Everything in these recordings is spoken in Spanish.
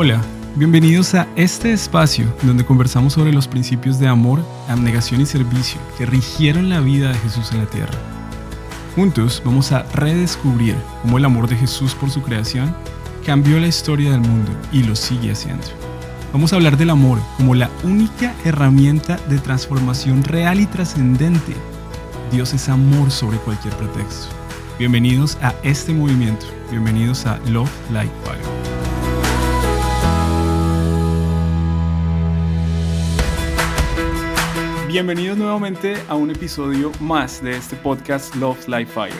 Hola, bienvenidos a este espacio donde conversamos sobre los principios de amor, abnegación y servicio que rigieron la vida de Jesús en la tierra. Juntos vamos a redescubrir cómo el amor de Jesús por su creación cambió la historia del mundo y lo sigue haciendo. Vamos a hablar del amor como la única herramienta de transformación real y trascendente. Dios es amor sobre cualquier pretexto. Bienvenidos a este movimiento. Bienvenidos a Love Like Fire. Bienvenidos nuevamente a un episodio más de este podcast Love Like Fire.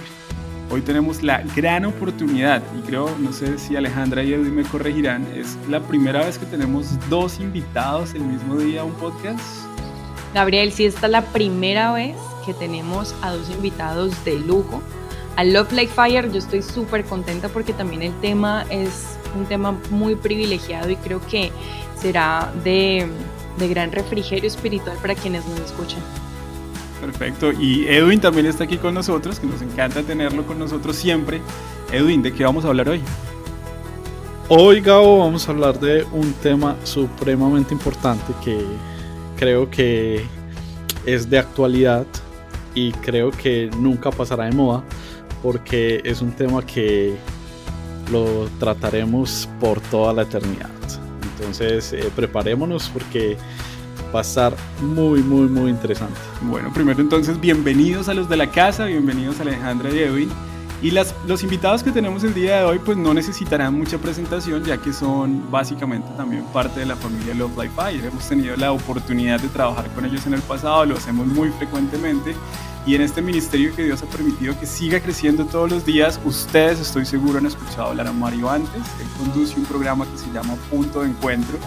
Hoy tenemos la gran oportunidad, y creo, no sé si Alejandra y Edwin me corregirán, es la primera vez que tenemos dos invitados el mismo día a un podcast. Gabriel, sí, esta es la primera vez que tenemos a dos invitados de lujo. A Love Like Fire yo estoy súper contenta porque también el tema es un tema muy privilegiado y creo que será de de gran refrigerio espiritual para quienes nos escuchan. Perfecto, y Edwin también está aquí con nosotros, que nos encanta tenerlo con nosotros siempre. Edwin, ¿de qué vamos a hablar hoy? Hoy, Gabo, vamos a hablar de un tema supremamente importante que creo que es de actualidad y creo que nunca pasará de moda porque es un tema que lo trataremos por toda la eternidad. Entonces, eh, preparémonos porque va a estar muy, muy, muy interesante. Bueno, primero entonces, bienvenidos a los de la casa, bienvenidos a Alejandra y Edwin. Y las, los invitados que tenemos el día de hoy pues no necesitarán mucha presentación ya que son básicamente también parte de la familia Love Life Fire. Hemos tenido la oportunidad de trabajar con ellos en el pasado, lo hacemos muy frecuentemente. Y en este ministerio que Dios ha permitido que siga creciendo todos los días, ustedes estoy seguro han escuchado hablar a Mario antes, él conduce un programa que se llama Punto de Encuentro,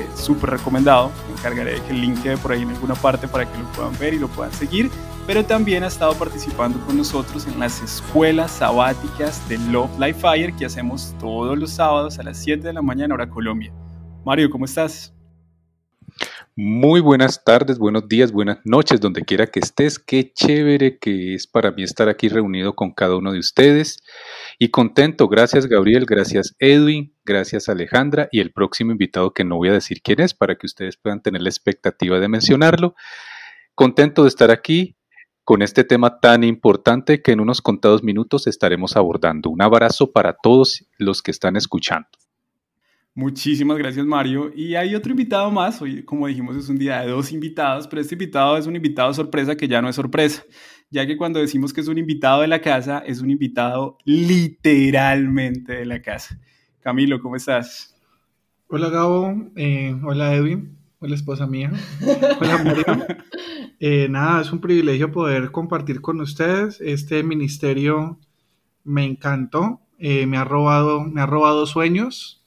eh, súper recomendado, me encargaré de que el link quede por ahí en alguna parte para que lo puedan ver y lo puedan seguir, pero también ha estado participando con nosotros en las escuelas sabáticas de Love Life Fire que hacemos todos los sábados a las 7 de la mañana hora Colombia. Mario, ¿cómo estás? Muy buenas tardes, buenos días, buenas noches, donde quiera que estés. Qué chévere que es para mí estar aquí reunido con cada uno de ustedes. Y contento, gracias Gabriel, gracias Edwin, gracias Alejandra y el próximo invitado que no voy a decir quién es para que ustedes puedan tener la expectativa de mencionarlo. Contento de estar aquí con este tema tan importante que en unos contados minutos estaremos abordando. Un abrazo para todos los que están escuchando. Muchísimas gracias Mario. Y hay otro invitado más, hoy como dijimos es un día de dos invitados, pero este invitado es un invitado sorpresa que ya no es sorpresa, ya que cuando decimos que es un invitado de la casa, es un invitado literalmente de la casa. Camilo, ¿cómo estás? Hola Gabo, eh, hola Edwin, hola esposa mía, hola Mario. Eh, nada, es un privilegio poder compartir con ustedes. Este ministerio me encantó, eh, me, ha robado, me ha robado sueños,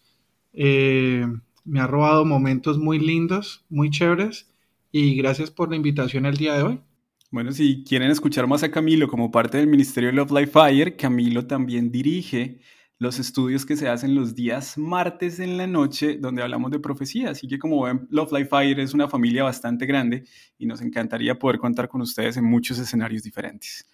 eh, me ha robado momentos muy lindos, muy chéveres y gracias por la invitación el día de hoy. Bueno, si quieren escuchar más a Camilo como parte del Ministerio Love Life Fire, Camilo también dirige los estudios que se hacen los días martes en la noche, donde hablamos de profecía. Así que como ven, Love Life Fire es una familia bastante grande y nos encantaría poder contar con ustedes en muchos escenarios diferentes.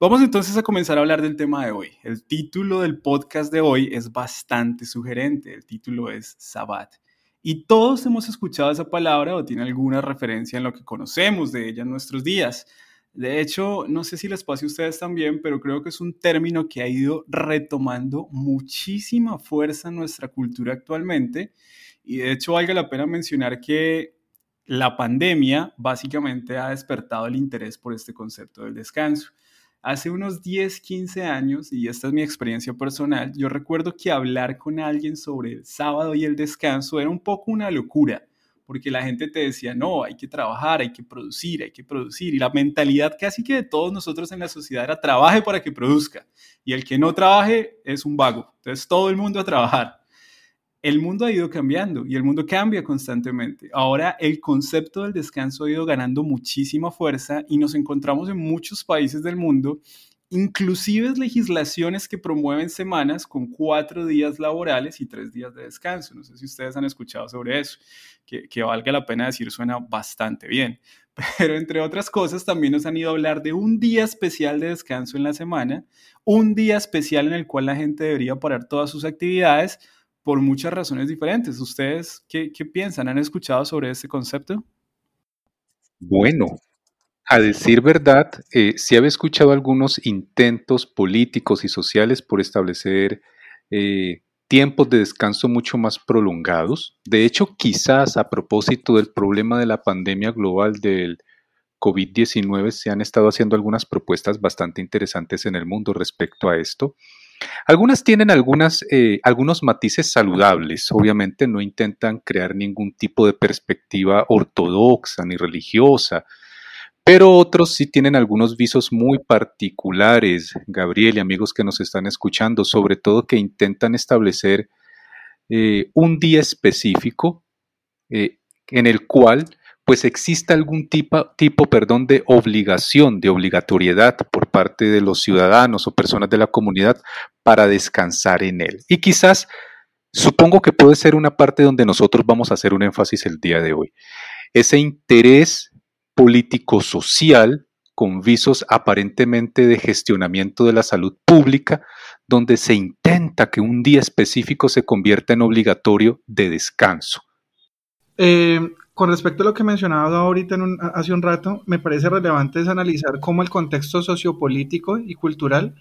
Vamos entonces a comenzar a hablar del tema de hoy. El título del podcast de hoy es bastante sugerente. El título es Sabbat. Y todos hemos escuchado esa palabra o tiene alguna referencia en lo que conocemos de ella en nuestros días. De hecho, no sé si les pase a ustedes también, pero creo que es un término que ha ido retomando muchísima fuerza en nuestra cultura actualmente. Y de hecho, valga la pena mencionar que la pandemia básicamente ha despertado el interés por este concepto del descanso. Hace unos 10, 15 años, y esta es mi experiencia personal, yo recuerdo que hablar con alguien sobre el sábado y el descanso era un poco una locura, porque la gente te decía, no, hay que trabajar, hay que producir, hay que producir, y la mentalidad casi que de todos nosotros en la sociedad era trabaje para que produzca, y el que no trabaje es un vago, entonces todo el mundo a trabajar el mundo ha ido cambiando y el mundo cambia constantemente. Ahora el concepto del descanso ha ido ganando muchísima fuerza y nos encontramos en muchos países del mundo, inclusive legislaciones que promueven semanas con cuatro días laborales y tres días de descanso. No sé si ustedes han escuchado sobre eso, que, que valga la pena decir, suena bastante bien. Pero entre otras cosas, también nos han ido a hablar de un día especial de descanso en la semana, un día especial en el cual la gente debería parar todas sus actividades por muchas razones diferentes. ¿Ustedes qué, piensan? ¿Han escuchado sobre este concepto? Bueno, a decir verdad, eh, sí había escuchado algunos intentos políticos y sociales por establecer eh, tiempos de descanso mucho más prolongados. De hecho, quizás a propósito del problema de la pandemia global del COVID-19, se han estado haciendo algunas propuestas bastante interesantes en el mundo respecto a esto. Algunas tienen eh, algunos matices saludables, obviamente no intentan crear ningún tipo de perspectiva ortodoxa ni religiosa, pero otros sí tienen algunos visos muy particulares, Gabriel y amigos que nos están escuchando, sobre todo que intentan establecer eh, un día específico eh, en el cual pues exista algún tipo, tipo perdón, de obligación, de obligatoriedad por parte de los ciudadanos o personas de la comunidad para descansar en él. Y quizás supongo que puede ser una parte donde nosotros vamos a hacer un énfasis el día de hoy. Ese interés político-social con visos aparentemente de gestionamiento de la salud pública, donde se intenta que un día específico se convierta en obligatorio de descanso. Eh, con respecto a lo que mencionaba ahorita hace un rato, me parece relevante analizar cómo el contexto sociopolítico y cultural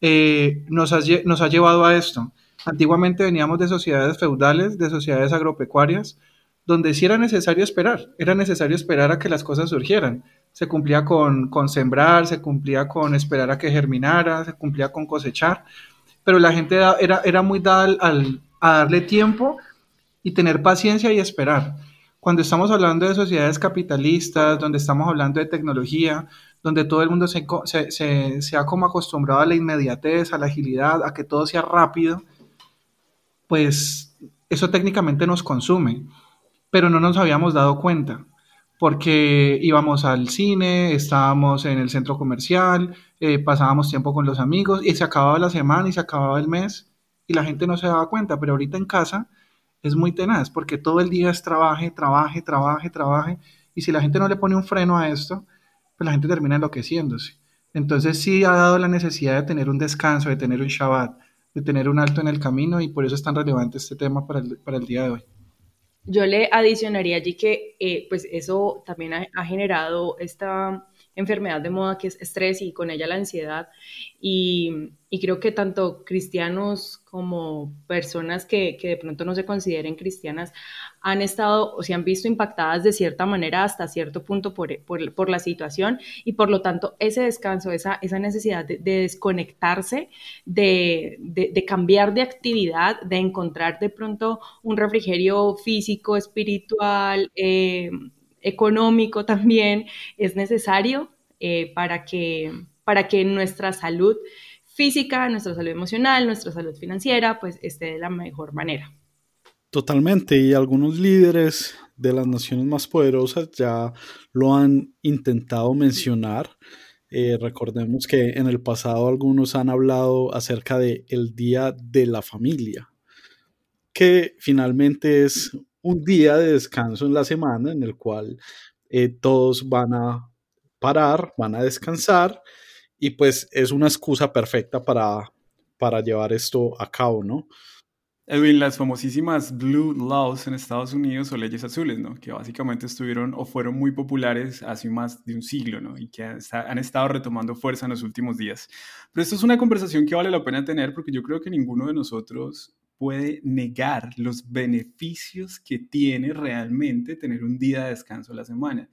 eh, nos, ha, llevado a esto. Antiguamente veníamos de sociedades feudales, de sociedades agropecuarias, donde sí era necesario esperar, era necesario esperar a que las cosas surgieran. Se cumplía con, sembrar, se cumplía con esperar a que germinara, se cumplía con cosechar, pero la gente era, era muy dada al, a darle tiempo y tener paciencia y esperar. Cuando estamos hablando de sociedades capitalistas, donde estamos hablando de tecnología, donde todo el mundo se, se, se, se ha como acostumbrado a la inmediatez, a la agilidad, a que todo sea rápido, pues eso técnicamente nos consume pero no nos habíamos dado cuenta porque íbamos al cine, estábamos en el centro comercial, eh, pasábamos tiempo con los amigos y se acababa la semana y se acababa el mes y la gente no se daba cuenta, pero ahorita en casa es muy tenaz porque todo el día es trabaje, trabaje, trabaje, trabaje y si la gente no le pone un freno a esto, pues la gente termina enloqueciéndose. Entonces sí ha dado la necesidad de tener un descanso, de tener un Shabbat, de tener un alto en el camino y por eso es tan relevante este tema para el, para el día de hoy. Yo le adicionaría allí que eh, pues eso también ha, generado esta enfermedad de moda que es estrés y con ella la ansiedad. Y, creo que tanto cristianos como personas que, que, de pronto no se consideren cristianas han estado o se han visto impactadas de cierta manera hasta cierto punto por, por, la situación y por lo tanto ese descanso, esa, esa necesidad de, desconectarse, de, de, cambiar de actividad, de encontrar de pronto un refrigerio físico, espiritual, eh, económico también, es necesario eh, para, que, para que nuestra salud física, nuestra salud emocional, nuestra salud financiera, pues esté de la mejor manera. Totalmente, y algunos líderes de las naciones más poderosas ya lo han intentado mencionar. Eh, recordemos que en el pasado algunos han hablado acerca de el Día de la Familia, que finalmente es un día de descanso en la semana en el cual eh, todos van a parar, van a descansar y pues es una excusa perfecta para, para llevar esto a cabo, ¿no? Edwin, las famosísimas Blue Laws en Estados Unidos o leyes azules, ¿no? Que básicamente estuvieron o fueron muy populares hace más de un siglo, ¿no? Y que han estado retomando fuerza en los últimos días. Pero esto es una conversación que vale la pena tener porque yo creo que ninguno de nosotros puede negar los beneficios que tiene realmente tener un día de descanso a la semana.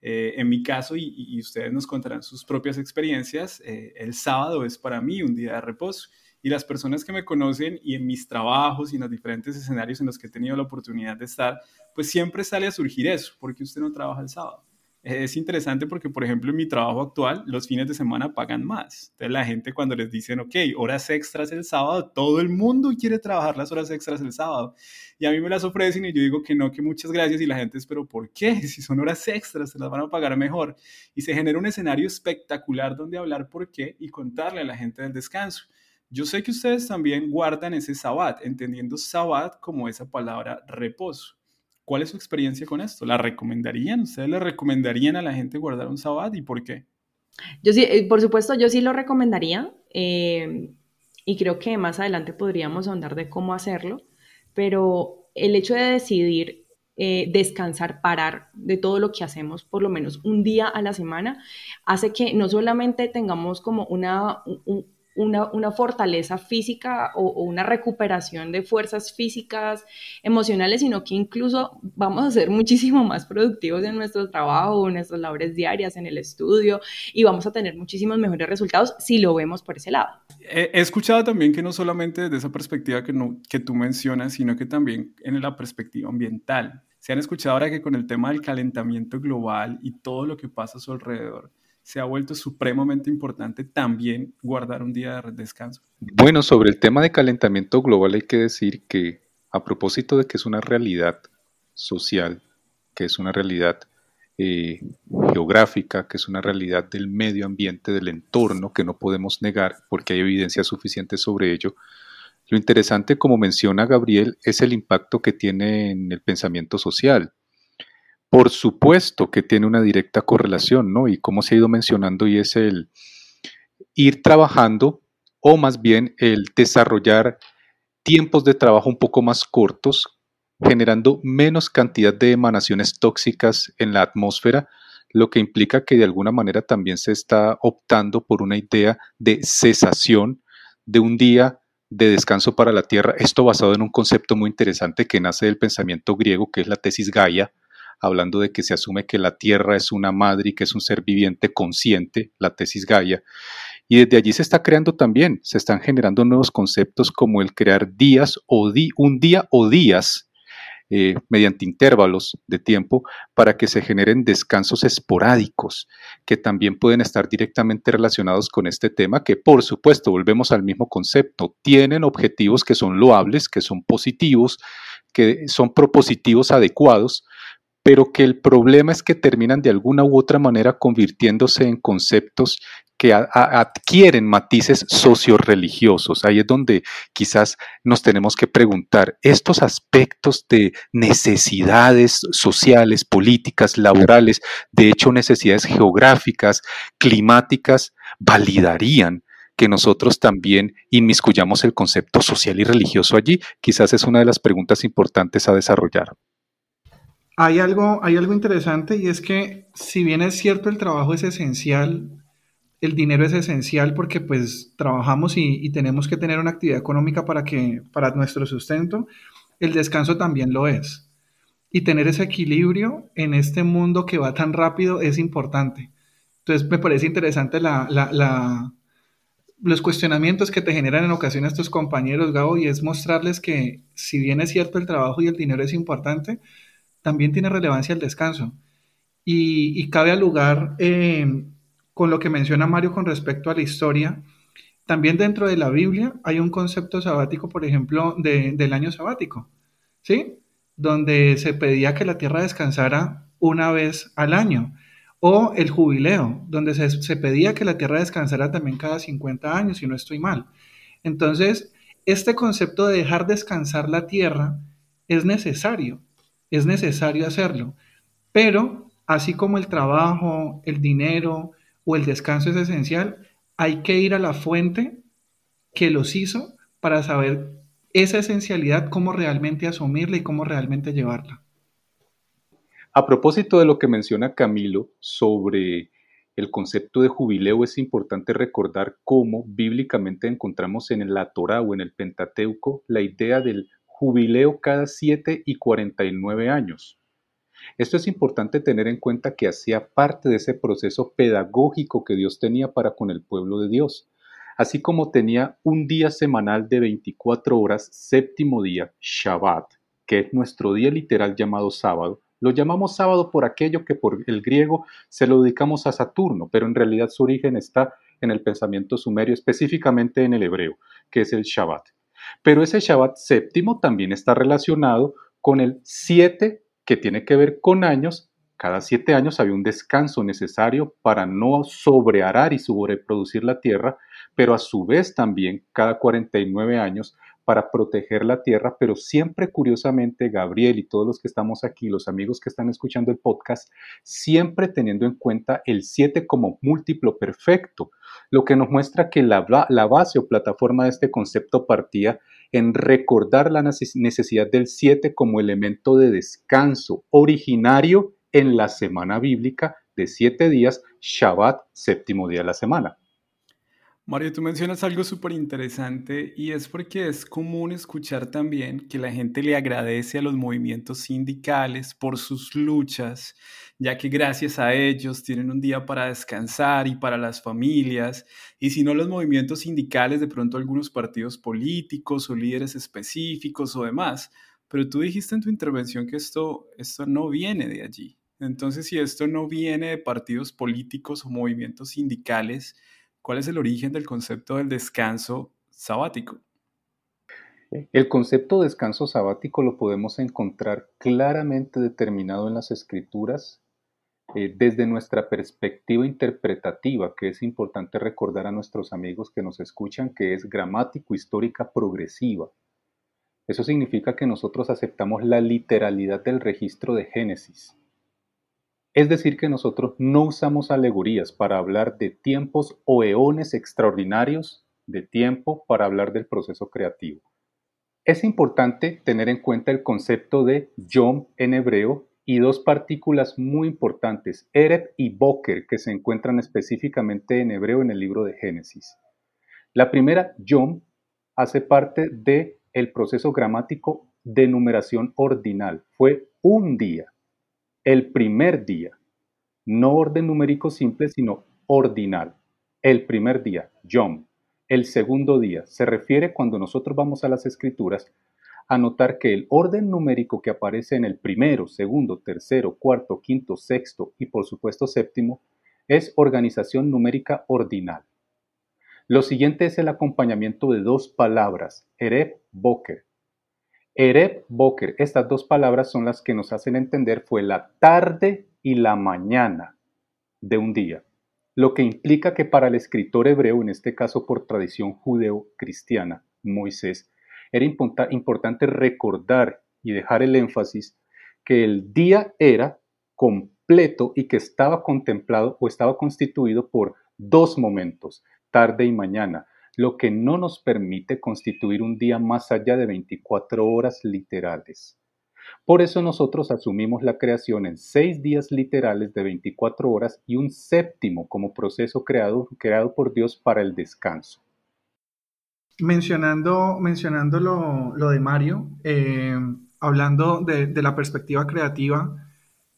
Eh, en mi caso, y, ustedes nos contarán sus propias experiencias, eh, el sábado es para mí un día de reposo y las personas que me conocen y en mis trabajos y en los diferentes escenarios en los que he tenido la oportunidad de estar, pues siempre sale a surgir eso, porque usted no trabaja el sábado. Es interesante porque, por ejemplo, en mi trabajo actual, los fines de semana pagan más. Entonces, la gente cuando les dicen, ok, horas extras el sábado, todo el mundo quiere trabajar las horas extras el sábado. Y a mí me las ofrecen y yo digo que no, que muchas gracias. Y la gente es, pero ¿por qué? Si son horas extras, se las van a pagar mejor. Y se genera un escenario espectacular donde hablar por qué y contarle a la gente del descanso. Yo sé que ustedes también guardan ese sabbat, entendiendo sabbat como esa palabra reposo. ¿Cuál es su experiencia con esto? ¿La recomendarían? ¿Ustedes le recomendarían a la gente guardar un sabbat y por qué? Yo sí, eh, por supuesto, yo sí lo recomendaría eh, y creo que más adelante podríamos ahondar de cómo hacerlo, pero el hecho de decidir eh, descansar, parar de todo lo que hacemos por lo menos un día a la semana, hace que no solamente tengamos como una, una, fortaleza física o, una recuperación de fuerzas físicas, emocionales, sino que incluso vamos a ser muchísimo más productivos en nuestro trabajo, en nuestras labores diarias, en el estudio, y vamos a tener muchísimos mejores resultados si lo vemos por ese lado. He, escuchado también que no solamente desde esa perspectiva que, no, que tú mencionas, sino que también en la perspectiva ambiental. Se han escuchado ahora que con el tema del calentamiento global y todo lo que pasa a su alrededor, se ha vuelto supremamente importante también guardar un día de descanso. Bueno, sobre el tema de calentamiento global hay que decir que a propósito de que es una realidad social, que es una realidad eh, geográfica, que es una realidad del medio ambiente, del entorno, que no podemos negar porque hay evidencia suficiente sobre ello. Lo interesante, como menciona Gabriel, es el impacto que tiene en el pensamiento social. Por supuesto que tiene una directa correlación, ¿no? Y como se ha ido mencionando, y es el ir trabajando, o más bien el desarrollar tiempos de trabajo un poco más cortos, generando menos cantidad de emanaciones tóxicas en la atmósfera, lo que implica que de alguna manera también se está optando por una idea de cesación de un día de descanso para la Tierra, esto basado en un concepto muy interesante que nace del pensamiento griego, que es la tesis Gaia, hablando de que se asume que la Tierra es una madre y que es un ser viviente consciente, la tesis Gaia. Y desde allí se está creando también, se están generando nuevos conceptos como el crear días o un día o días eh, mediante intervalos de tiempo para que se generen descansos esporádicos que también pueden estar directamente relacionados con este tema que por supuesto volvemos al mismo concepto tienen objetivos que son loables que son positivos que son propositivos adecuados pero que el problema es que terminan de alguna u otra manera convirtiéndose en conceptos que adquieren matices socio-religiosos. Ahí es donde quizás nos tenemos que preguntar, ¿estos aspectos de necesidades sociales, políticas, laborales, de hecho necesidades geográficas, climáticas, validarían que nosotros también inmiscuyamos el concepto social y religioso allí? Quizás es una de las preguntas importantes a desarrollar. Hay algo, hay algo interesante y es que si bien es cierto el trabajo es esencial, el dinero es esencial porque pues trabajamos y, tenemos que tener una actividad económica para, que, para nuestro sustento, el descanso también lo es. Y tener ese equilibrio en este mundo que va tan rápido es importante. Entonces me parece interesante los cuestionamientos que te generan en ocasiones tus compañeros, Gabo, y es mostrarles que si bien es cierto el trabajo y el dinero es importante, también tiene relevancia el descanso. Y, cabe al lugar eh, con lo que menciona Mario con respecto a la historia. También dentro de la Biblia hay un concepto sabático, por ejemplo, del año sabático, ¿sí? Donde se pedía que la tierra descansara una vez al año. O el jubileo, donde se, se pedía que la tierra descansara también cada 50 años, si no estoy mal. Entonces, este concepto de dejar descansar la tierra es necesario es necesario hacerlo. Pero así como el trabajo, el dinero o el descanso es esencial, hay que ir a la fuente que los hizo para saber esa esencialidad, cómo realmente asumirla y cómo realmente llevarla. A propósito de lo que menciona Camilo sobre el concepto de jubileo, es importante recordar cómo bíblicamente encontramos en la Torah o en el Pentateuco la idea del jubileo cada 7 y 49 años. Esto es importante tener en cuenta que hacía parte de ese proceso pedagógico que Dios tenía para con el pueblo de Dios, así como tenía un día semanal de 24 horas, séptimo día, Shabbat, que es nuestro día literal llamado sábado. Lo llamamos sábado por aquello que por el griego se lo dedicamos a Saturno, pero en realidad su origen está en el pensamiento sumerio, específicamente en el hebreo, que es el Shabbat. Pero ese Shabbat séptimo también está relacionado con el 7 que tiene que ver con años. Cada siete años había un descanso necesario para no sobrearar y sobreproducir la tierra, pero a su vez también cada 49 años para proteger la tierra, pero siempre curiosamente Gabriel y todos los que estamos aquí, los amigos que están escuchando el podcast, siempre teniendo en cuenta el 7 como múltiplo perfecto, lo que nos muestra que la, la base o plataforma de este concepto partía en recordar la necesidad del 7 como elemento de descanso originario en la semana bíblica de siete días, Shabbat, séptimo día de la semana. Mario, tú mencionas algo súper interesante y es porque es común escuchar también que la gente le agradece a los movimientos sindicales por sus luchas, ya que gracias a ellos tienen un día para descansar y para las familias, y si no los movimientos sindicales, de pronto algunos partidos políticos o líderes específicos o demás. Pero tú dijiste en tu intervención que esto, esto no viene de allí. Entonces, si esto no viene de partidos políticos o movimientos sindicales, ¿Cuál es el origen del concepto del descanso sabático? El concepto de descanso sabático lo podemos encontrar claramente determinado en las escrituras eh, desde nuestra perspectiva interpretativa, que es importante recordar a nuestros amigos que nos escuchan que es gramático histórica progresiva. Eso significa que nosotros aceptamos la literalidad del registro de Génesis. Es decir, que nosotros no usamos alegorías para hablar de tiempos o eones extraordinarios de tiempo para hablar del proceso creativo. Es importante tener en cuenta el concepto de Yom en hebreo y dos partículas muy importantes, Ereb y Boker, que se encuentran específicamente en hebreo en el libro de Génesis. La primera, Yom, hace parte del el proceso gramático de numeración ordinal. Fue un día el primer día, no orden numérico simple, sino ordinal. El primer día, Yom. El segundo día se refiere cuando nosotros vamos a las escrituras a notar que el orden numérico que aparece en el primero, segundo, tercero, cuarto, quinto, sexto y por supuesto séptimo es organización numérica ordinal. Lo siguiente es el acompañamiento de dos palabras, Ereb, Boker, Ereb Boker, estas dos palabras son las que nos hacen entender fue la tarde y la mañana de un día, lo que implica que para el escritor hebreo, en este caso por tradición judeo-cristiana, Moisés, era importante recordar y dejar el énfasis que el día era completo y que estaba contemplado o estaba constituido por dos momentos, tarde y mañana, lo que no nos permite constituir un día más allá de 24 horas literales. Por eso nosotros asumimos la creación en seis días literales de 24 horas y un séptimo como proceso creado, creado por Dios para el descanso. Mencionando, mencionando lo, de Mario, eh, hablando de, de, la perspectiva creativa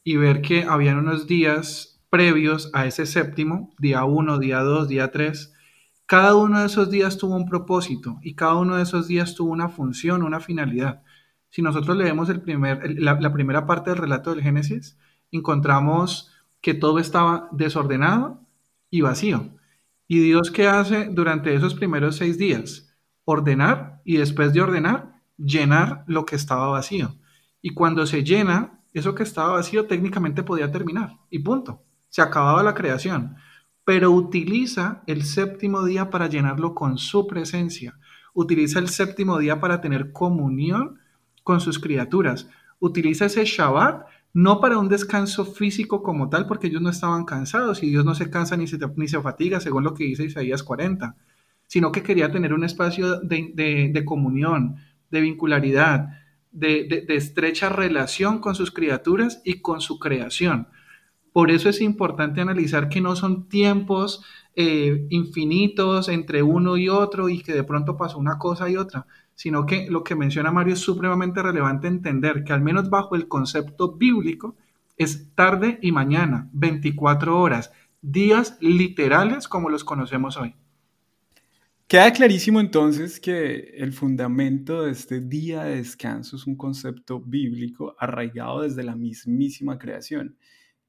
y ver que habían unos días previos a ese séptimo, día 1, día 2, día 3, cada uno de esos días tuvo un propósito y cada uno de esos días tuvo una función, una finalidad. Si nosotros leemos el primer, la, primera parte del relato del Génesis, encontramos que todo estaba desordenado y vacío. ¿Y Dios qué hace durante esos primeros seis días? Ordenar y después de ordenar, llenar lo que estaba vacío. Y cuando se llena, eso que estaba vacío técnicamente podía terminar y punto. Se acababa la creación pero utiliza el séptimo día para llenarlo con su presencia. Utiliza el séptimo día para tener comunión con sus criaturas. Utiliza ese Shabbat no para un descanso físico como tal, porque ellos no estaban cansados y Dios no se cansa ni se, ni se fatiga, según lo que dice Isaías 40, sino que quería tener un espacio de, comunión, de vincularidad, de estrecha relación con sus criaturas y con su creación. Por eso es importante analizar que no son tiempos eh, infinitos entre uno y otro y que de pronto pasó una cosa y otra, sino que lo que menciona Mario es supremamente relevante entender que al menos bajo el concepto bíblico es tarde y mañana, 24 horas, días literales como los conocemos hoy. Queda clarísimo entonces que el fundamento de este día de descanso es un concepto bíblico arraigado desde la mismísima creación.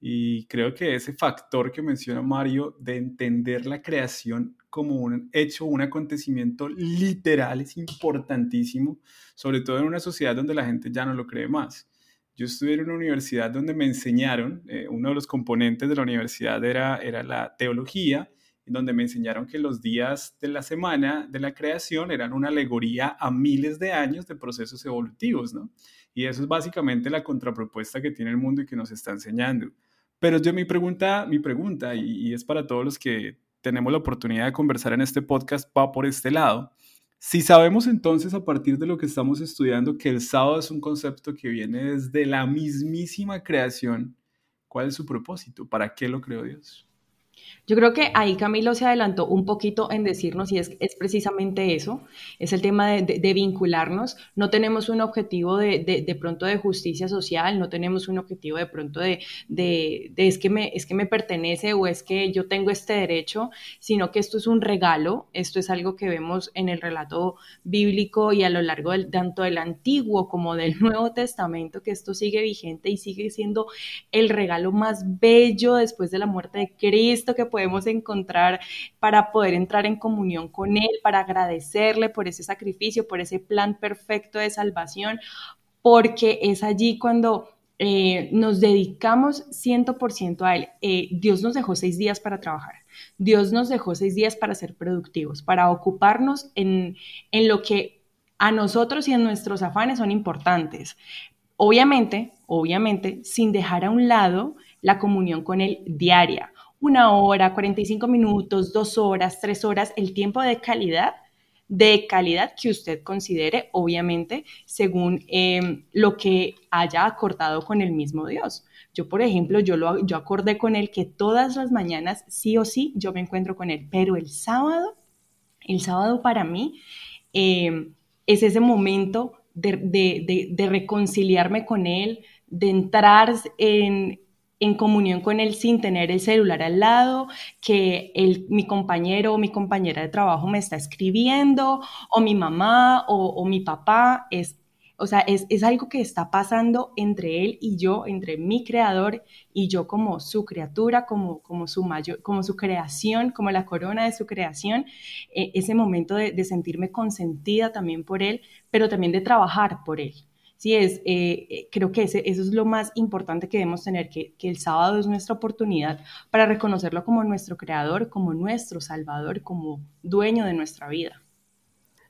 Y creo que ese factor que menciona Mario de entender la creación como un hecho, un acontecimiento literal es importantísimo, sobre todo en una sociedad donde la gente ya no lo cree más. Yo estudié en una universidad donde me enseñaron, eh, uno de los componentes de la universidad era, era la teología, donde me enseñaron que los días de la semana de la creación eran una alegoría a miles de años de procesos evolutivos, ¿no? Y eso es básicamente la contrapropuesta que tiene el mundo y que nos está enseñando. Pero yo mi pregunta, mi pregunta, y, es para todos los que tenemos la oportunidad de conversar en este podcast, va por este lado. Si sabemos entonces a partir de lo que estamos estudiando que el sábado es un concepto que viene desde la mismísima creación, ¿cuál es su propósito? ¿Para qué lo creó Dios? Yo creo que ahí Camilo se adelantó un poquito en decirnos, y es, es precisamente eso, es el tema de, vincularnos. No tenemos un objetivo de, de, pronto de justicia social, no tenemos un objetivo de pronto de, es, que me, es que me pertenece o es que yo tengo este derecho, sino que esto es un regalo, esto es algo que vemos en el relato bíblico y a lo largo del, tanto del Antiguo como del Nuevo Testamento, que esto sigue vigente y sigue siendo el regalo más bello después de la muerte de Que podemos encontrar para poder entrar en comunión con Él, para agradecerle por ese sacrificio, por ese plan perfecto de salvación, porque es allí cuando eh, nos dedicamos 100% a Él. Eh, Dios nos dejó seis días para trabajar. Dios nos dejó seis días para ser productivos, para ocuparnos en, en lo que a nosotros y en nuestros afanes son importantes. Obviamente, obviamente, sin dejar a un lado la comunión con Él diaria una hora, 45 minutos, dos horas, tres horas, el tiempo de calidad, de calidad que usted considere, obviamente, según em, lo que haya acordado con el mismo Dios. Yo, por ejemplo, yo, lo, yo acordé con él que todas las mañanas, sí o sí, yo me encuentro con él, pero el sábado, el sábado para mí em, es ese momento de, de reconciliarme con él, de entrar en, en comunión con él sin tener el celular al lado, que mi compañero o mi compañera de trabajo me está escribiendo, o mi mamá o, mi papá, es, o sea, es, algo que está pasando entre él y yo, entre mi creador y yo como su criatura, como, como, su, mayor, como su creación, como la corona de su creación, e, ese momento de sentirme consentida también por él, pero también de trabajar por él. Sí, es, eh, eh, creo que ese, eso es lo más importante que debemos tener, que, que, el sábado es nuestra oportunidad para reconocerlo como nuestro creador, como nuestro salvador, como dueño de nuestra vida.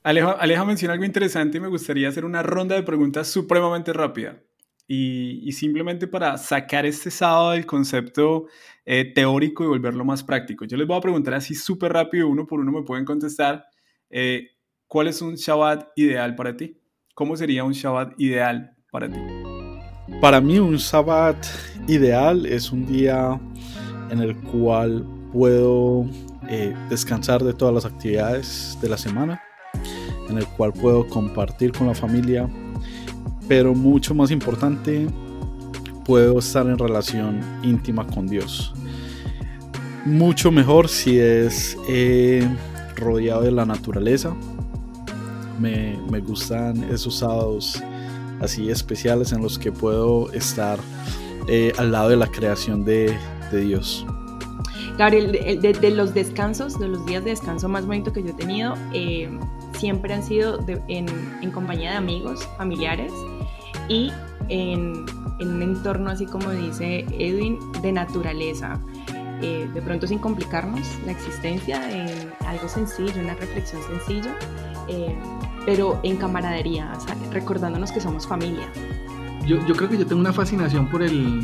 Aleja, Aleja menciona algo interesante y me gustaría hacer una ronda de preguntas supremamente rápida. Y, y simplemente para sacar este sábado del concepto eh, teórico y volverlo más práctico. Yo les voy a preguntar así súper rápido, uno por uno me pueden contestar. ¿Cuál es un Shabbat ideal para ti? ¿Cómo sería un Shabbat ideal para ti? Para mí un Shabbat ideal es un día en el cual puedo eh, descansar de todas las actividades de la semana, en el cual puedo compartir con la familia, pero mucho más importante, puedo estar en relación íntima con Dios. Mucho mejor si es eh, rodeado de la naturaleza, me, gustan esos sábados así especiales en los que puedo estar eh, al lado de la creación de, Dios. Gabriel, de, los descansos, de los días de descanso más bonitos que yo he tenido, eh, siempre han sido en, compañía de amigos, familiares y en, en, un entorno así como dice Edwin, de naturaleza. Eh, de pronto sin complicarnos la existencia, en algo sencillo, una reflexión sencilla, eh, pero en camaradería, recordándonos que somos familia. Yo, yo, creo que yo tengo una fascinación por el,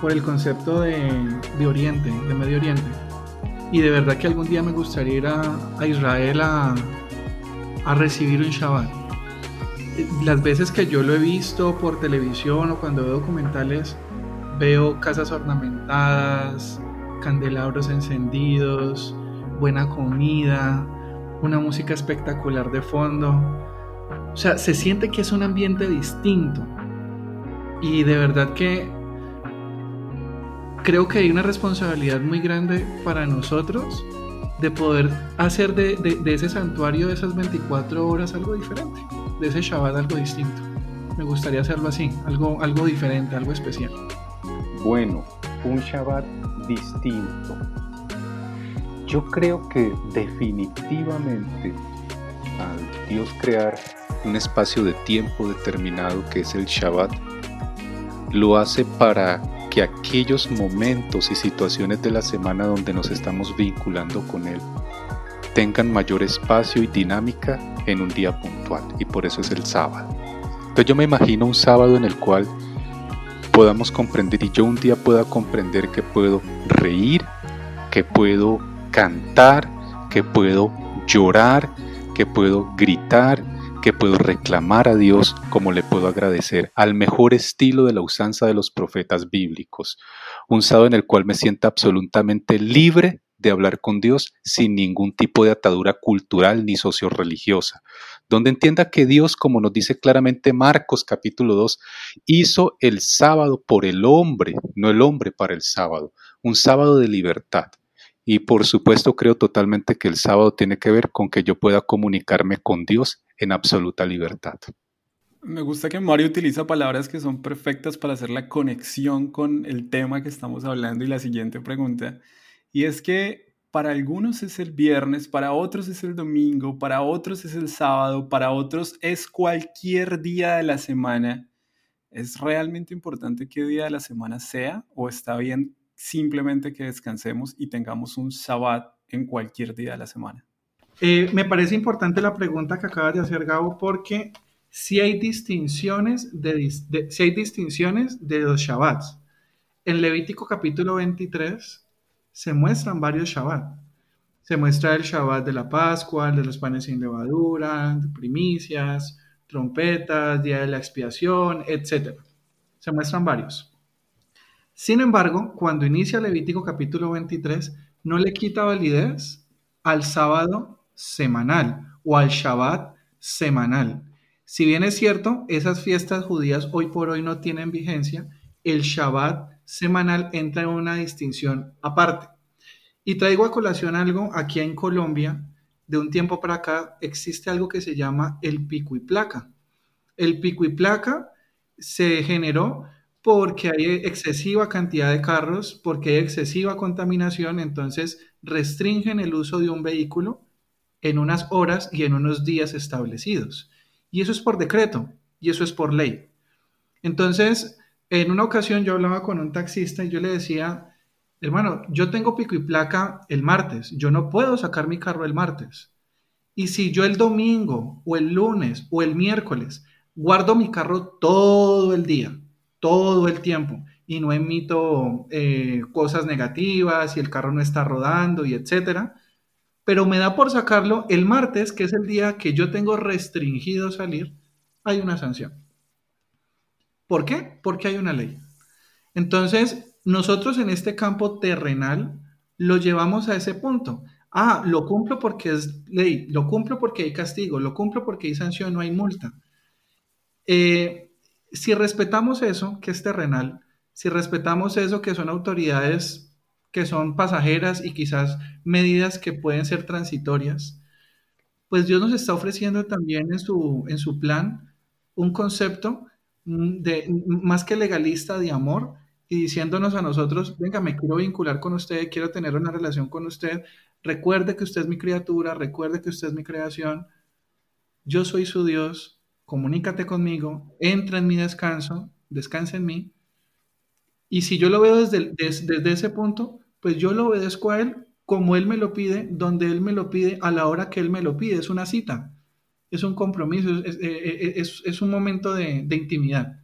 por el concepto de, de, Oriente, de Medio Oriente. Y de verdad que algún día me gustaría ir a, a Israel a, a recibir un Shabbat. Las veces que yo lo he visto por televisión o cuando veo documentales, veo casas ornamentadas, candelabros encendidos, buena comida, una música espectacular de fondo. O sea, se siente que es un ambiente distinto. Y de verdad que creo que hay una responsabilidad muy grande para nosotros de poder hacer de, ese santuario de esas 24 horas algo diferente, de ese Shabbat algo distinto. Me gustaría hacerlo así, algo, algo diferente, algo especial. Bueno, un Shabbat distinto. Yo creo que definitivamente al Dios crear un espacio de tiempo determinado que es el Shabbat, lo hace para que aquellos momentos y situaciones de la semana donde nos estamos vinculando con Él tengan mayor espacio y dinámica en un día puntual y por eso es el sábado. Entonces yo me imagino un sábado en el cual podamos comprender y yo un día pueda comprender que puedo reír, que puedo cantar, que puedo llorar, que puedo gritar, que puedo reclamar a Dios, como le puedo agradecer, al mejor estilo de la usanza de los profetas bíblicos, un sábado en el cual me sienta absolutamente libre de hablar con Dios sin ningún tipo de atadura cultural ni socio-religiosa, donde entienda que Dios, como nos dice claramente Marcos capítulo 2, hizo el sábado por el hombre, no el hombre para el sábado, un sábado de libertad. Y por supuesto creo totalmente que el sábado tiene que ver con que yo pueda comunicarme con Dios en absoluta libertad. Me gusta que Mario utiliza palabras que son perfectas para hacer la conexión con el tema que estamos hablando y la siguiente pregunta. Y es que para algunos es el viernes, para otros es el domingo, para otros es el sábado, para otros es cualquier día de la semana. ¿Es realmente importante qué día de la semana sea o está bien simplemente que descansemos y tengamos un sabbat en cualquier día de la semana? Eh, me parece importante la pregunta que acabas de hacer, Gabo, porque si hay distinciones de, si hay distinciones de los Shabbats. En Levítico capítulo 23 se muestran varios Shabbat. Se muestra el Shabbat de la Pascua, de los panes sin levadura, primicias, trompetas, día de la expiación, etc. Se muestran varios. Sin embargo, cuando inicia Levítico capítulo 23, no le quita validez al sábado semanal o al Shabbat semanal. Si bien es cierto, esas fiestas judías hoy por hoy no tienen vigencia, el Shabbat semanal entra en una distinción aparte. Y traigo a colación algo aquí en Colombia, de un tiempo para acá existe algo que se llama el pico y placa. El pico y placa se generó porque hay excesiva cantidad de carros, porque hay excesiva contaminación, entonces restringen el uso de un vehículo en unas horas y en unos días establecidos. Y eso es por decreto y eso es por ley. Entonces, en una ocasión yo hablaba con un taxista y yo le decía, hermano, yo tengo pico y placa el martes, yo no puedo sacar mi carro el martes. Y si yo el domingo o el lunes o el miércoles guardo mi carro todo el día, todo el tiempo, y no emito eh, cosas negativas y el carro no está rodando y etcétera, pero me da por sacarlo el martes, que es el día que yo tengo restringido salir, hay una sanción. ¿Por qué? Porque hay una ley. Entonces, nosotros en este campo terrenal lo llevamos a ese punto. Ah, lo cumplo porque es ley, lo cumplo porque hay castigo, lo cumplo porque hay sanción, no hay multa. Eh, si respetamos eso, que es terrenal, si respetamos eso, que son autoridades que son pasajeras y quizás medidas que pueden ser transitorias, pues Dios nos está ofreciendo también en su, en su plan un concepto mm, de, más que legalista de amor y diciéndonos a nosotros, venga, me quiero vincular con usted, quiero tener una relación con usted, recuerde que usted es mi criatura, recuerde que usted es mi creación, yo soy su Dios, comunícate conmigo, entra en mi descanso, descansa en mí. Y si yo lo veo desde, desde ese punto, pues yo lo obedezco a Él como Él me lo pide, donde Él me lo pide, a la hora que Él me lo pide. Es una cita, es un compromiso, es, eh, eh, un momento de, intimidad.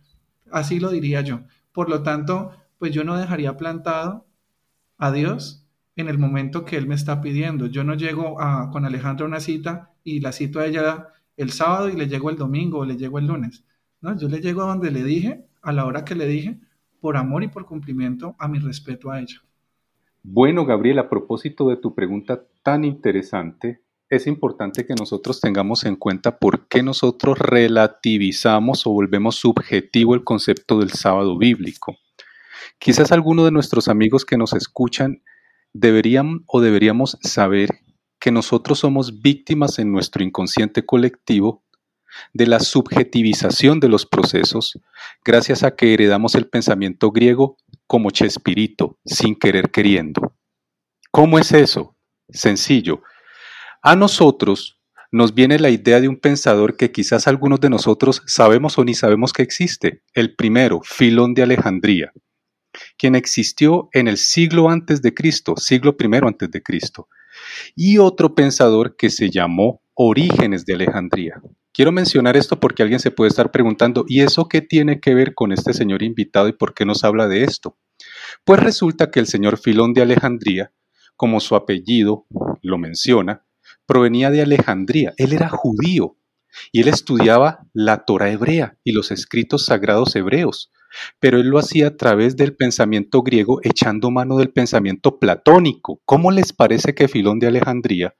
Así lo diría yo. Por lo tanto, pues yo no dejaría plantado a Dios en el momento que Él me está pidiendo. Yo no llego a, con Alejandra a una cita y la cito a ella el sábado y le llego el domingo o le llego el lunes. No, yo le llego a donde le dije, a la hora que le dije, por amor y por cumplimiento a mi respeto a ella. Bueno, Gabriel, a propósito de tu pregunta tan interesante, es importante que nosotros tengamos en cuenta por qué nosotros relativizamos o volvemos subjetivo el concepto del sábado bíblico. Quizás algunos de nuestros amigos que nos escuchan deberían o deberíamos saber que nosotros somos víctimas en nuestro inconsciente colectivo de la subjetivización de los procesos, gracias a que heredamos el pensamiento griego como Chespirito, sin querer queriendo. ¿Cómo es eso? Sencillo. A nosotros nos viene la idea de un pensador que quizás algunos de nosotros sabemos o ni sabemos que existe, el primero, Filón de Alejandría, quien existió en el siglo antes de Cristo, siglo primero antes de Cristo, y otro pensador que se llamó Orígenes de Alejandría, Quiero mencionar esto porque alguien se puede estar preguntando, ¿y eso qué tiene que ver con este señor invitado y por qué nos habla de esto? Pues resulta que el señor Filón de Alejandría, como su apellido lo menciona, provenía de Alejandría, él era judío y él estudiaba la Torah hebrea y los escritos sagrados hebreos, pero él lo hacía a través del pensamiento griego echando mano del pensamiento platónico. ¿Cómo les parece que Filón de Alejandría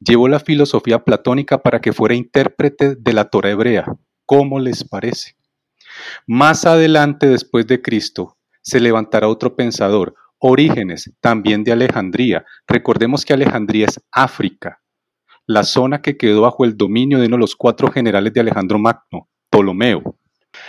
llevó la filosofía platónica para que fuera intérprete de la Torah hebrea? ¿Cómo les parece? Más adelante, después de Cristo, se levantará otro pensador, Orígenes, también de Alejandría. Recordemos que Alejandría es África, la zona que quedó bajo el dominio de uno de los cuatro generales de Alejandro Magno, Ptolomeo.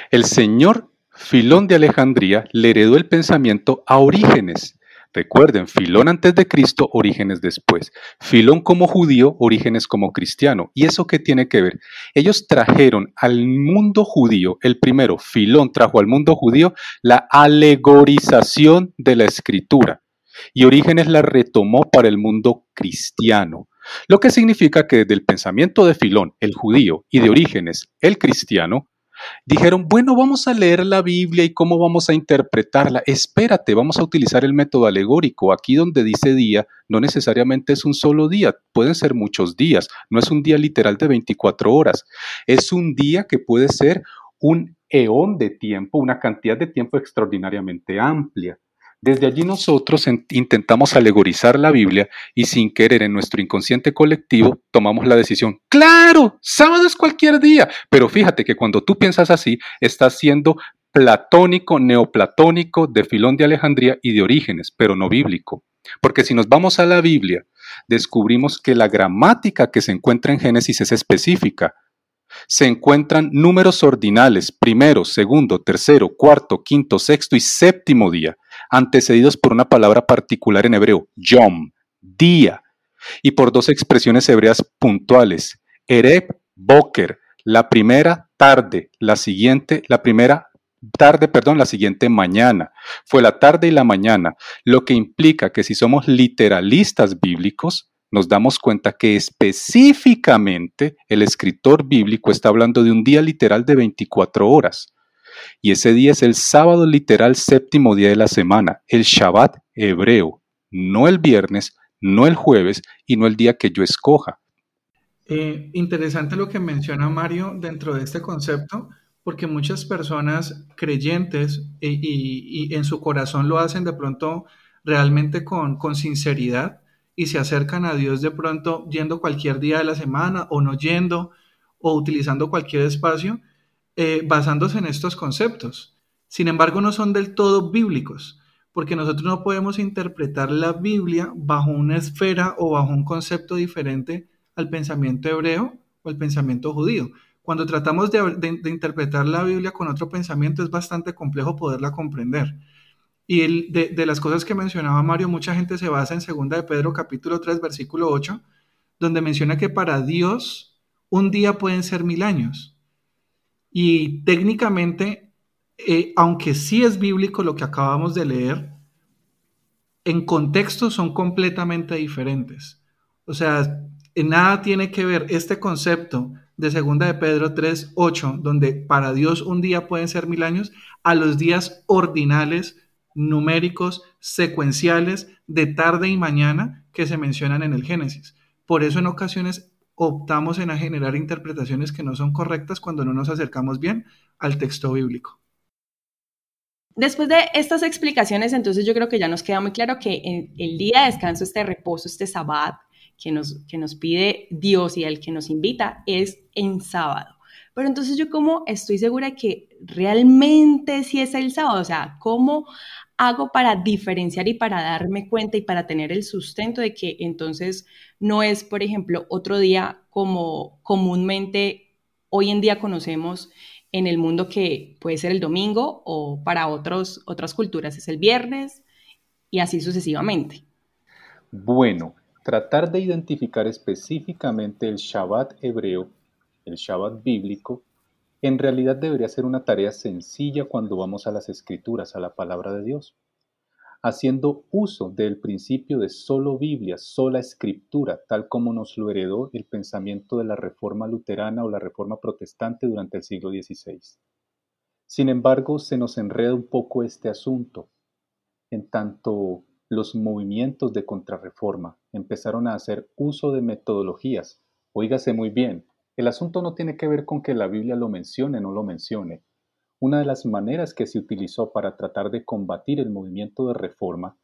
El señor Filón de Alejandría le heredó el pensamiento a Orígenes, Recuerden, Filón antes de Cristo, Orígenes después. Filón como judío, Orígenes como cristiano. ¿Y eso qué tiene que ver? Ellos trajeron al mundo judío, el primero, Filón trajo al mundo judío la alegorización de la escritura. Y Orígenes la retomó para el mundo cristiano. Lo que significa que desde el pensamiento de Filón, el judío, y de Orígenes, el cristiano, Dijeron, bueno, vamos a leer la Biblia y cómo vamos a interpretarla. Espérate, vamos a utilizar el método alegórico. Aquí donde dice día, no necesariamente es un solo día, pueden ser muchos días. No es un día literal de 24 horas. Es un día que puede ser un eón de tiempo, una cantidad de tiempo extraordinariamente amplia. Desde allí nosotros intentamos alegorizar la Biblia y sin querer en nuestro inconsciente colectivo tomamos la decisión, claro, sábado es cualquier día, pero fíjate que cuando tú piensas así, estás siendo platónico, neoplatónico, de Filón de Alejandría y de Orígenes, pero no bíblico. Porque si nos vamos a la Biblia, descubrimos que la gramática que se encuentra en Génesis es específica. Se encuentran números ordinales, primero, segundo, tercero, cuarto, quinto, sexto y séptimo día, antecedidos por una palabra particular en hebreo, yom, día, y por dos expresiones hebreas puntuales, ereb, boker, la primera tarde, la siguiente, la primera tarde, perdón, la siguiente mañana. Fue la tarde y la mañana, lo que implica que si somos literalistas bíblicos, nos damos cuenta que específicamente el escritor bíblico está hablando de un día literal de 24 horas. Y ese día es el sábado literal séptimo día de la semana, el Shabbat hebreo, no el viernes, no el jueves y no el día que yo escoja. Eh, interesante lo que menciona Mario dentro de este concepto, porque muchas personas creyentes y, en su corazón lo hacen de pronto realmente con, con sinceridad, y se acercan a Dios de pronto yendo cualquier día de la semana o no yendo o utilizando cualquier espacio eh, basándose en estos conceptos. Sin embargo, no son del todo bíblicos, porque nosotros no podemos interpretar la Biblia bajo una esfera o bajo un concepto diferente al pensamiento hebreo o al pensamiento judío. Cuando tratamos de interpretar la Biblia con otro pensamiento es bastante complejo poderla comprender. Y el, de, las cosas que mencionaba Mario, mucha gente se basa en 2 de Pedro capítulo 3, versículo 8, donde menciona que para Dios un día pueden ser mil años. Y técnicamente, eh, aunque sí es bíblico lo que acabamos de leer, en contexto son completamente diferentes. O sea, en nada tiene que ver este concepto de 2 de Pedro 3, 8, donde para Dios un día pueden ser mil años, a los días ordinales numéricos secuenciales de tarde y mañana que se mencionan en el Génesis. Por eso en ocasiones optamos en a generar interpretaciones que no son correctas cuando no nos acercamos bien al texto bíblico. Después de estas explicaciones, entonces yo creo que ya nos queda muy claro que el día de descanso, este reposo, este sabbat que nos, que nos pide Dios y el que nos invita es en sábado. Pero entonces yo como estoy segura que realmente sí es el sábado, o sea, ¿cómo hago para diferenciar y para darme cuenta y para tener el sustento de que entonces no es, por ejemplo, otro día como comúnmente hoy en día conocemos en el mundo que puede ser el domingo o para otros, otras culturas es el viernes y así sucesivamente? Bueno, tratar de identificar específicamente el Shabbat hebreo, el Shabbat bíblico, en realidad debería ser una tarea sencilla cuando vamos a las escrituras, a la palabra de Dios, haciendo uso del principio de solo Biblia, sola escritura, tal como nos lo heredó el pensamiento de la Reforma Luterana o la Reforma Protestante durante el siglo XVI. Sin embargo, se nos enreda un poco este asunto, en tanto los movimientos de contrarreforma empezaron a hacer uso de metodologías. Oígase muy bien, el asunto no tiene que ver con que la Biblia lo mencione o no lo mencione. Una de las maneras que se utilizó para tratar de combatir el movimiento de reforma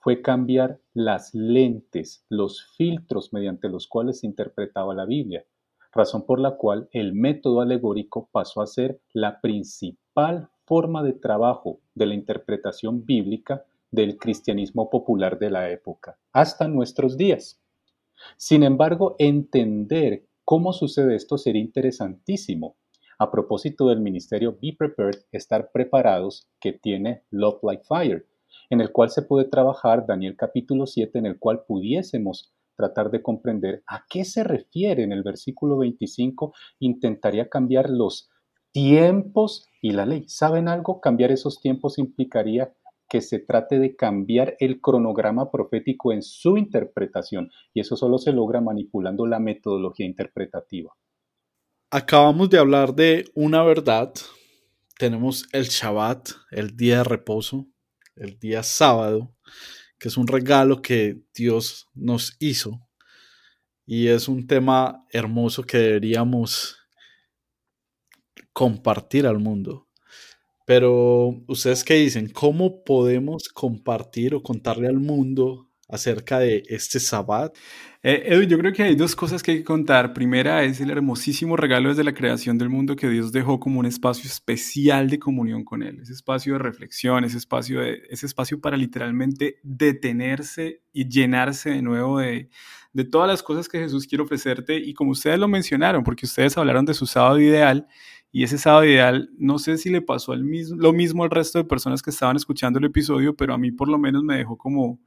fue cambiar las lentes, los filtros mediante los cuales se interpretaba la Biblia, razón por la cual el método alegórico pasó a ser la principal forma de trabajo de la interpretación bíblica del cristianismo popular de la época, hasta nuestros días. Sin embargo, entender cómo sucede esto sería interesantísimo. A propósito del ministerio Be Prepared, estar preparados, que tiene Love Like Fire, en el cual se puede trabajar Daniel capítulo 7, en el cual pudiésemos tratar de comprender a qué se refiere en el versículo 25, intentaría cambiar los tiempos y la ley. ¿Saben algo? Cambiar esos tiempos implicaría que se trate de cambiar el cronograma profético en su interpretación y eso solo se logra manipulando la metodología interpretativa. Acabamos de hablar de una verdad. Tenemos el Shabbat, el día de reposo, el día sábado, que es un regalo que Dios nos hizo y es un tema hermoso que deberíamos compartir al mundo. Pero, ¿ustedes qué dicen? ¿Cómo podemos compartir o contarle al mundo acerca de este sabbat? Eh, yo creo que hay dos cosas que hay que contar. Primera es el hermosísimo regalo desde la creación del mundo que Dios dejó como un espacio especial de comunión con Él, ese espacio de reflexión, ese espacio, de, ese espacio para literalmente detenerse y llenarse de nuevo de, de todas las cosas que Jesús quiere ofrecerte. Y como ustedes lo mencionaron, porque ustedes hablaron de su sábado ideal, y ese sábado ideal, no sé si le pasó mismo, lo mismo al resto de personas que estaban escuchando el episodio, pero a mí por lo menos me dejó como,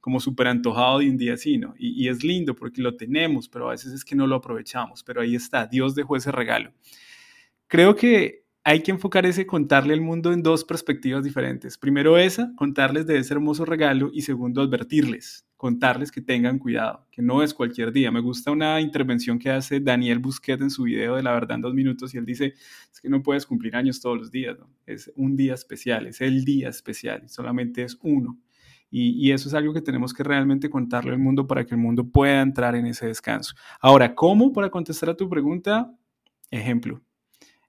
como súper antojado de un día así, ¿no? Y, y, es lindo porque lo tenemos, pero a veces es que no lo aprovechamos, pero ahí está, Dios dejó ese regalo. Creo que hay que enfocar ese contarle al mundo en dos perspectivas diferentes. Primero esa, contarles de ese hermoso regalo y segundo, advertirles, contarles que tengan cuidado, que no es cualquier día. Me gusta una intervención que hace Daniel Busquet en su video de La Verdad en dos minutos y él dice, es que no puedes cumplir años todos los días, es un día especial, es el día especial, solamente es uno. Y, y, eso es algo que tenemos que realmente contarle al mundo para que el mundo pueda entrar en ese descanso. Ahora, ¿cómo? Para contestar a tu pregunta, ejemplo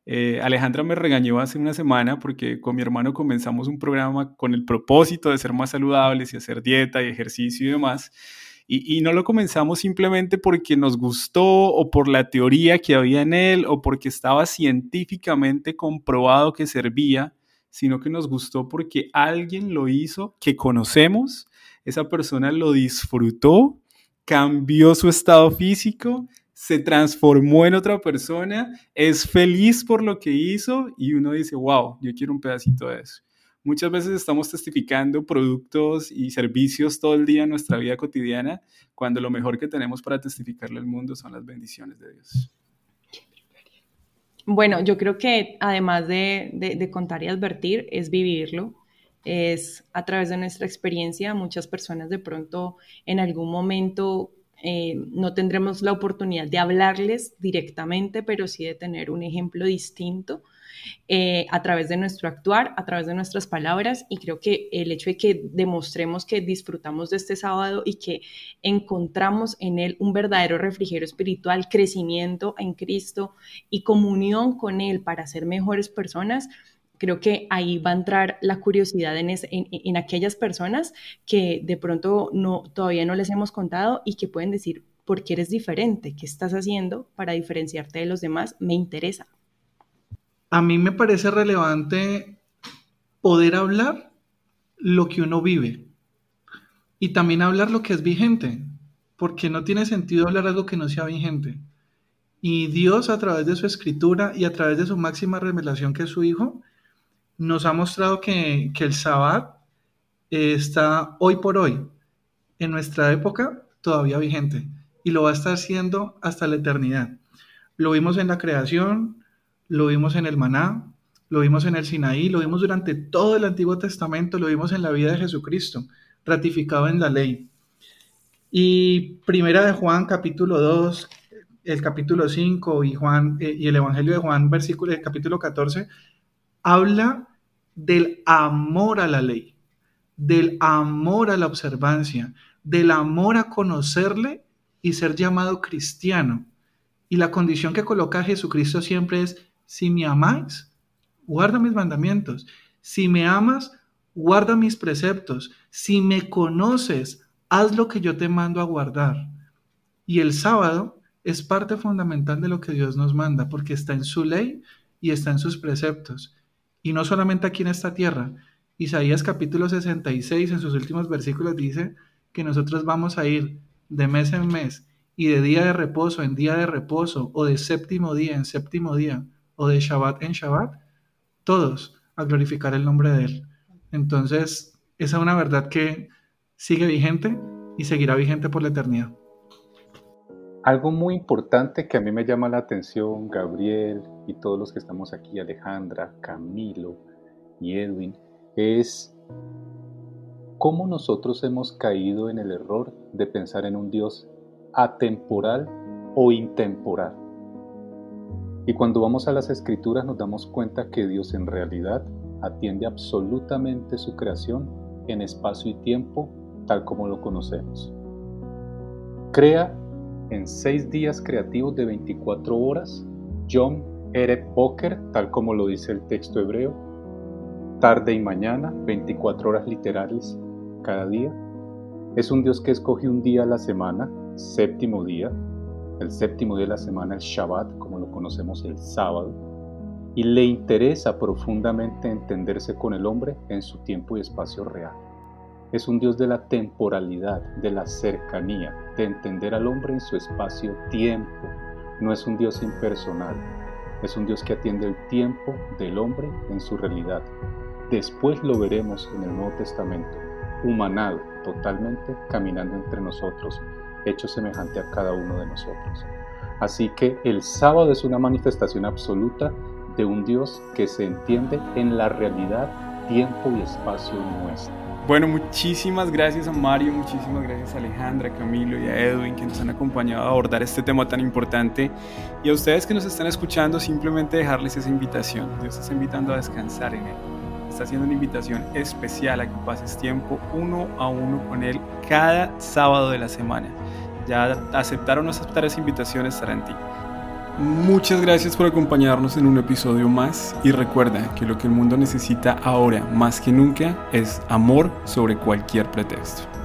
eh, Alejandra me regañó hace una semana porque con mi hermano comenzamos un programa con el propósito de ser más saludables y hacer dieta y ejercicio y demás. Y, y, no lo comenzamos simplemente porque nos gustó o por la teoría que había en él o porque estaba científicamente comprobado que servía, sino que nos gustó porque alguien lo hizo que conocemos, esa persona lo disfrutó, cambió su estado físico se transformó en otra persona, es feliz por lo que hizo y uno dice, wow, yo quiero un pedacito de eso. Muchas veces estamos testificando productos y servicios todo el día en nuestra vida cotidiana, cuando lo mejor que tenemos para testificarle al mundo son las bendiciones de Dios. Bueno, yo creo que además de, de, contar y advertir, es vivirlo, es a través de nuestra experiencia. Muchas personas de pronto en algún momento eh, no tendremos la oportunidad de hablarles directamente, pero sí de tener un ejemplo distinto eh, a través de nuestro actuar, a través de nuestras palabras. Y creo que el hecho de que demostremos que disfrutamos de este sábado y que encontramos en él un verdadero refrigerio espiritual, crecimiento en Cristo y comunión con Él para ser mejores personas, creo que ahí va a entrar la curiosidad en, en, aquellas personas que de pronto no, todavía no les hemos contado y que pueden decir, ¿por qué eres diferente? ¿Qué estás haciendo para diferenciarte de los demás? Me interesa. A mí me parece relevante poder hablar lo que uno vive y también hablar lo que es vigente, porque no tiene sentido hablar algo que no sea vigente. Y Dios a través de su escritura y a través de su máxima revelación que es su Hijo, nos ha mostrado que, el Sabbat está hoy por hoy, en nuestra época, todavía vigente y lo va a estar siendo hasta la eternidad. Lo vimos en la creación, lo vimos en el maná, lo vimos en el Sinaí, lo vimos durante todo el Antiguo Testamento, lo vimos en la vida de Jesucristo, ratificado en la ley. Y primera de Juan capítulo 2, el capítulo 5 y, Juan, eh, y el Evangelio de Juan, versículo, el capítulo 14, habla del amor a la ley, del amor a la observancia, del amor a conocerle y ser llamado cristiano. Y la condición que coloca Jesucristo siempre es, si me amáis, guarda mis mandamientos. Si me amas, guarda mis preceptos. Si me conoces, haz lo que yo te mando a guardar. Y el sábado es parte fundamental de lo que Dios nos manda, porque está en su ley y está en sus preceptos. Y no solamente aquí en esta tierra. Isaías capítulo 66 en sus últimos versículos dice que nosotros vamos a ir de mes en mes y de día de reposo en día de reposo o de séptimo día en séptimo día o de Shabbat en Shabbat, todos a glorificar el nombre de Él. Entonces, esa es una verdad que sigue vigente y seguirá vigente por la eternidad. Algo muy importante que a mí me llama la atención, Gabriel y todos los que estamos aquí, Alejandra, Camilo y Edwin, es cómo nosotros hemos caído en el error de pensar en un Dios atemporal o intemporal. Y cuando vamos a las escrituras nos damos cuenta que Dios en realidad atiende absolutamente su creación en espacio y tiempo tal como lo conocemos. Crea en seis días creativos de 24 horas, Yom Ere Poker, tal como lo dice el texto hebreo, tarde y mañana, 24 horas literales cada día. Es un Dios que escoge un día a la semana, séptimo día, el séptimo día de la semana, el Shabbat, como lo conocemos el sábado, y le interesa profundamente entenderse con el hombre en su tiempo y espacio real. Es un Dios de la temporalidad, de la cercanía, de entender al hombre en su espacio-tiempo. No es un Dios impersonal, es un Dios que atiende el tiempo del hombre en su realidad. Después lo veremos en el Nuevo Testamento, humanado totalmente, caminando entre nosotros, hecho semejante a cada uno de nosotros. Así que el sábado es una manifestación absoluta de un Dios que se entiende en la realidad, tiempo y espacio nuestro. Bueno, muchísimas gracias a Mario, muchísimas gracias a Alejandra, Camilo y a Edwin que nos han acompañado a abordar este tema tan importante. Y a ustedes que nos están escuchando, simplemente dejarles esa invitación. Dios está invitando a descansar en Él. Está haciendo una invitación especial a que pases tiempo uno a uno con Él cada sábado de la semana. Ya aceptar o no aceptar esa invitación estará en ti. Muchas gracias por acompañarnos en un episodio más y recuerda que lo que el mundo necesita ahora más que nunca es amor sobre cualquier pretexto.